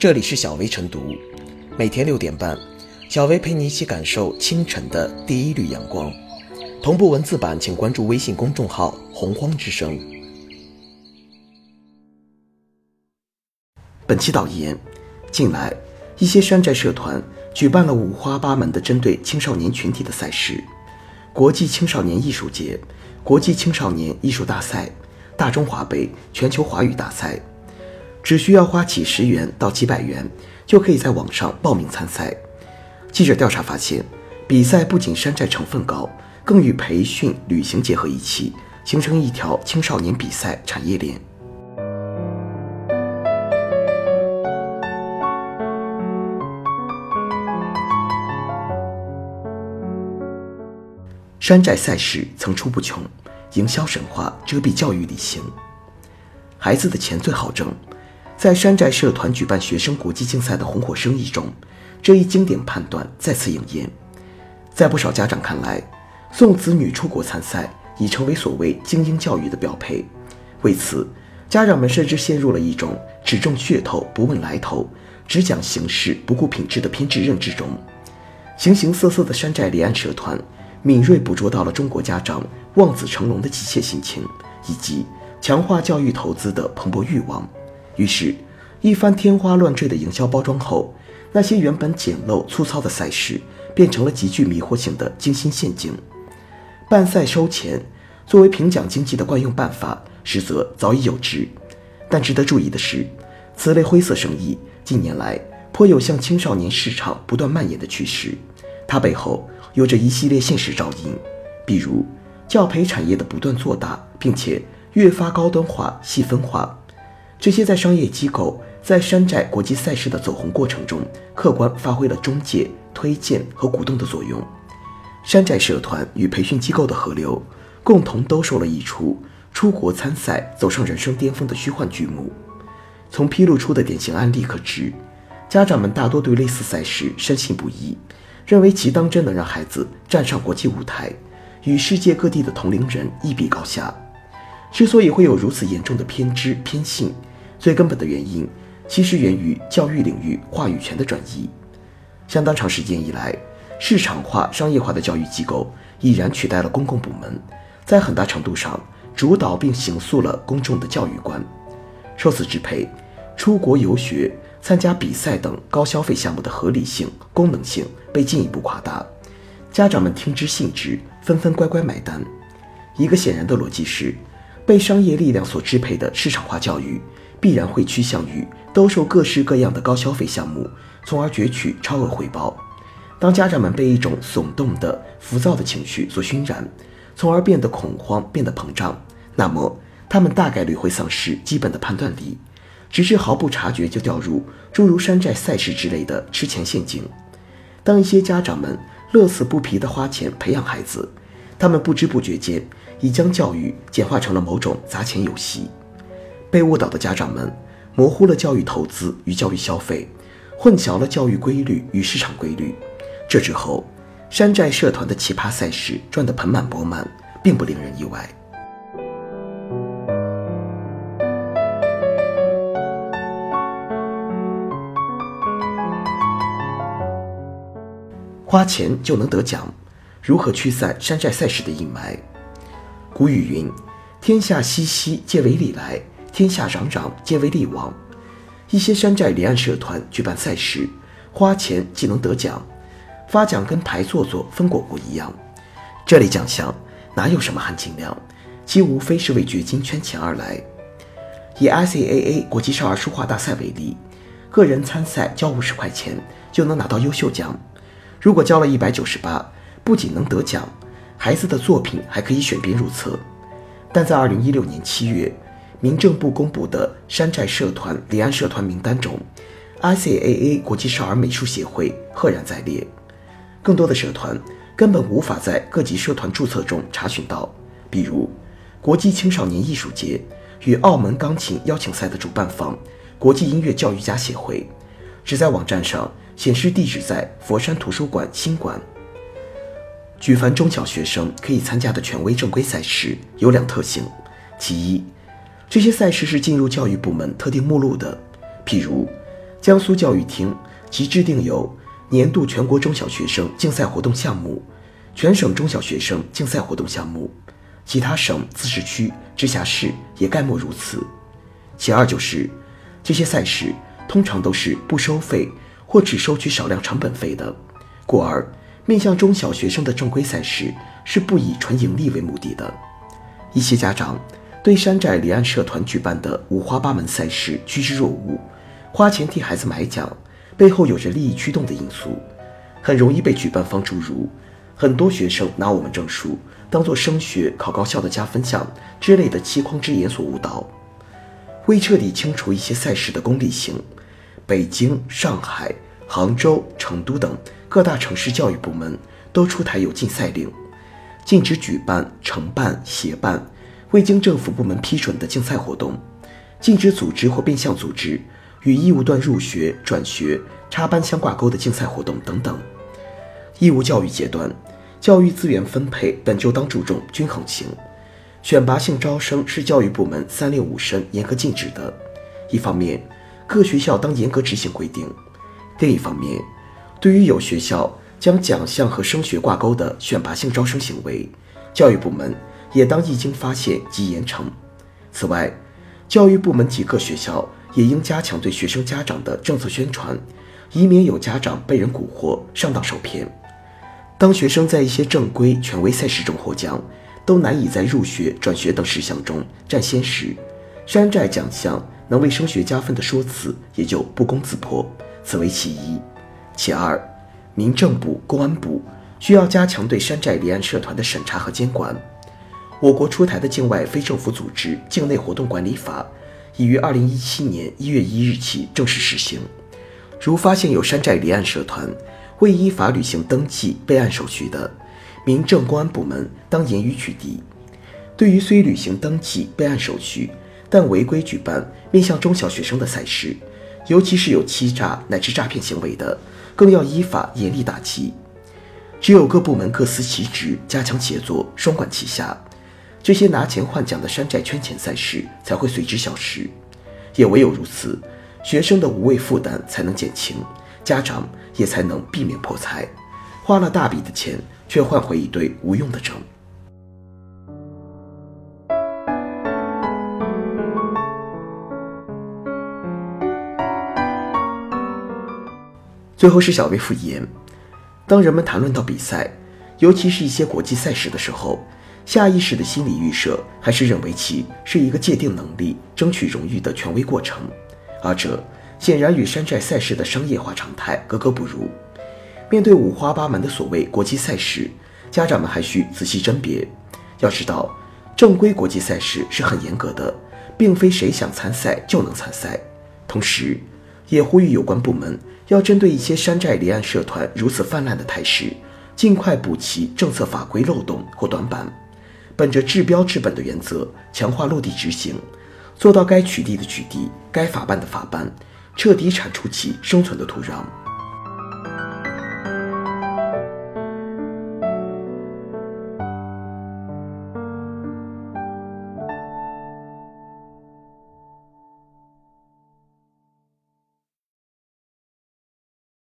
这里是小薇晨读，每天六点半，小薇陪你一起感受清晨的第一缕阳光。同步文字版，请关注微信公众号“洪荒之声”。本期导言：近来，一些山寨社团举办了五花八门的针对青少年群体的赛事，国际青少年艺术节、国际青少年艺术大赛、大中华杯、全球华语大赛。只需要花几十元到几百元，就可以在网上报名参赛。记者调查发现，比赛不仅山寨成分高，更与培训、旅行结合一起，形成一条青少年比赛产业链。山寨赛事层出不穷，营销神话遮蔽教育理性，孩子的钱最好挣。在山寨社团举办学生国际竞赛的红火生意中，这一经典判断再次应验。在不少家长看来，送子女出国参赛已成为所谓精英教育的标配。为此，家长们甚至陷入了一种只重噱头不问来头、只讲形式不顾品质的偏执认知中。形形色色的山寨离岸社团，敏锐捕捉到了中国家长望子成龙的急切心情，以及强化教育投资的蓬勃欲望。于是，一番天花乱坠的营销包装后，那些原本简陋粗糙的赛事变成了极具迷惑性的精心陷阱。办赛收钱作为评奖经济的惯用办法，实则早已有之。但值得注意的是，此类灰色生意近年来颇有向青少年市场不断蔓延的趋势。它背后有着一系列现实照应，比如教培产业的不断做大，并且越发高端化、细分化。这些在商业机构在山寨国际赛事的走红过程中，客观发挥了中介、推荐和鼓动的作用。山寨社团与培训机构的合流，共同兜售了一出出国参赛走上人生巅峰的虚幻剧目。从披露出的典型案例可知，家长们大多对类似赛事深信不疑，认为其当真能让孩子站上国际舞台，与世界各地的同龄人一比高下。之所以会有如此严重的偏执偏信，最根本的原因，其实源于教育领域话语权的转移。相当长时间以来，市场化、商业化的教育机构已然取代了公共部门，在很大程度上主导并形塑了公众的教育观。受此支配，出国游学、参加比赛等高消费项目的合理性、功能性被进一步夸大，家长们听之信之，纷纷乖乖买单。一个显然的逻辑是，被商业力量所支配的市场化教育。必然会趋向于兜售各式各样的高消费项目，从而攫取超额回报。当家长们被一种耸动的、浮躁的情绪所熏染，从而变得恐慌、变得膨胀，那么他们大概率会丧失基本的判断力，直至毫不察觉就掉入诸如山寨赛事之类的吃钱陷阱。当一些家长们乐此不疲地花钱培养孩子，他们不知不觉间已将教育简化成了某种砸钱游戏。被误导的家长们模糊了教育投资与教育消费，混淆了教育规律与市场规律。这之后，山寨社团的奇葩赛事赚得盆满钵满，并不令人意外。花钱就能得奖，如何驱散山寨赛事的阴霾？古语云：“天下熙熙，皆为利来。”天下攘攘，皆为利往。一些山寨离岸社团举办赛事，花钱既能得奖，发奖跟排座座分果果一样。这类奖项哪有什么含金量？其无非是为掘金圈钱而来。以 ICAA 国际少儿书画大赛为例，个人参赛交五十块钱就能拿到优秀奖。如果交了一百九十八，不仅能得奖，孩子的作品还可以选编入册。但在二零一六年七月。民政部公布的山寨社团离岸社团名单中，ICAA 国际少儿美术协会赫然在列。更多的社团根本无法在各级社团注册中查询到，比如国际青少年艺术节与澳门钢琴邀请赛的主办方国际音乐教育家协会，只在网站上显示地址在佛山图书馆新馆。举凡中小学生可以参加的权威正规赛事有两特性，其一。这些赛事是进入教育部门特定目录的，譬如江苏教育厅即制定有年度全国中小学生竞赛活动项目、全省中小学生竞赛活动项目，其他省、自治区、直辖市也概莫如此。其二就是，这些赛事通常都是不收费或只收取少量成本费的，故而面向中小学生的正规赛事是不以纯盈利为目的的。一些家长对山寨离岸社团举办的五花八门赛事趋之若鹜，花钱替孩子买奖。背后有着利益驱动的因素，很容易被举办方诸如很多学生拿我们证书当做升学考高校的加分项之类的欺筐之言所误导。为彻底清除一些赛事的功利性，北京、上海、杭州、成都等各大城市教育部门都出台有禁赛令，禁止举办、承办、协办未经政府部门批准的竞赛活动，禁止组织或变相组织。与义务段入学、转学、插班相挂钩的竞赛活动等等。义务教育阶段，教育资源分配本就当注重均衡性，选拔性招生是教育部门三令五申严格禁止的。一方面，各学校当严格执行规定；另一方面，对于有学校将奖项和升学挂钩的选拔性招生行为，教育部门也当一经发现即严惩。此外，教育部门及各学校。也应加强对学生家长的政策宣传，以免有家长被人蛊惑上当受骗。当学生在一些正规权威赛事中获奖，都难以在入学、转学等事项中占先时，山寨奖项能为升学加分的说辞也就不攻自破。此为其一。其二，民政部、公安部需要加强对山寨离岸社团的审查和监管。我国出台的《境外非政府组织境内活动管理法》。已于二零一七年一月一日起正式实行。如发现有山寨离岸社团未依法履行登记备案手续的，民政公安部门当严予取缔。对于虽履行登记备案手续，但违规举办面向中小学生的赛事，尤其是有欺诈乃至诈骗行为的，更要依法严厉打击。只有各部门各司其职，加强协作，双管齐下。这些拿钱换奖的山寨圈钱赛事才会随之消失，也唯有如此，学生的无谓负担才能减轻，家长也才能避免破财，花了大笔的钱却换回一堆无用的证。最后是小微复言，当人们谈论到比赛，尤其是一些国际赛事的时候。下意识的心理预设还是认为其是一个界定能力、争取荣誉的权威过程，而这显然与山寨赛事的商业化常态格格不入。面对五花八门的所谓国际赛事，家长们还需仔细甄别。要知道，正规国际赛事是很严格的，并非谁想参赛就能参赛。同时，也呼吁有关部门要针对一些山寨离岸社团如此泛滥的态势，尽快补齐政策法规漏洞或短板。本着治标治本的原则，强化落地执行，做到该取缔的取缔，该法办的法办，彻底铲除其生存的土壤。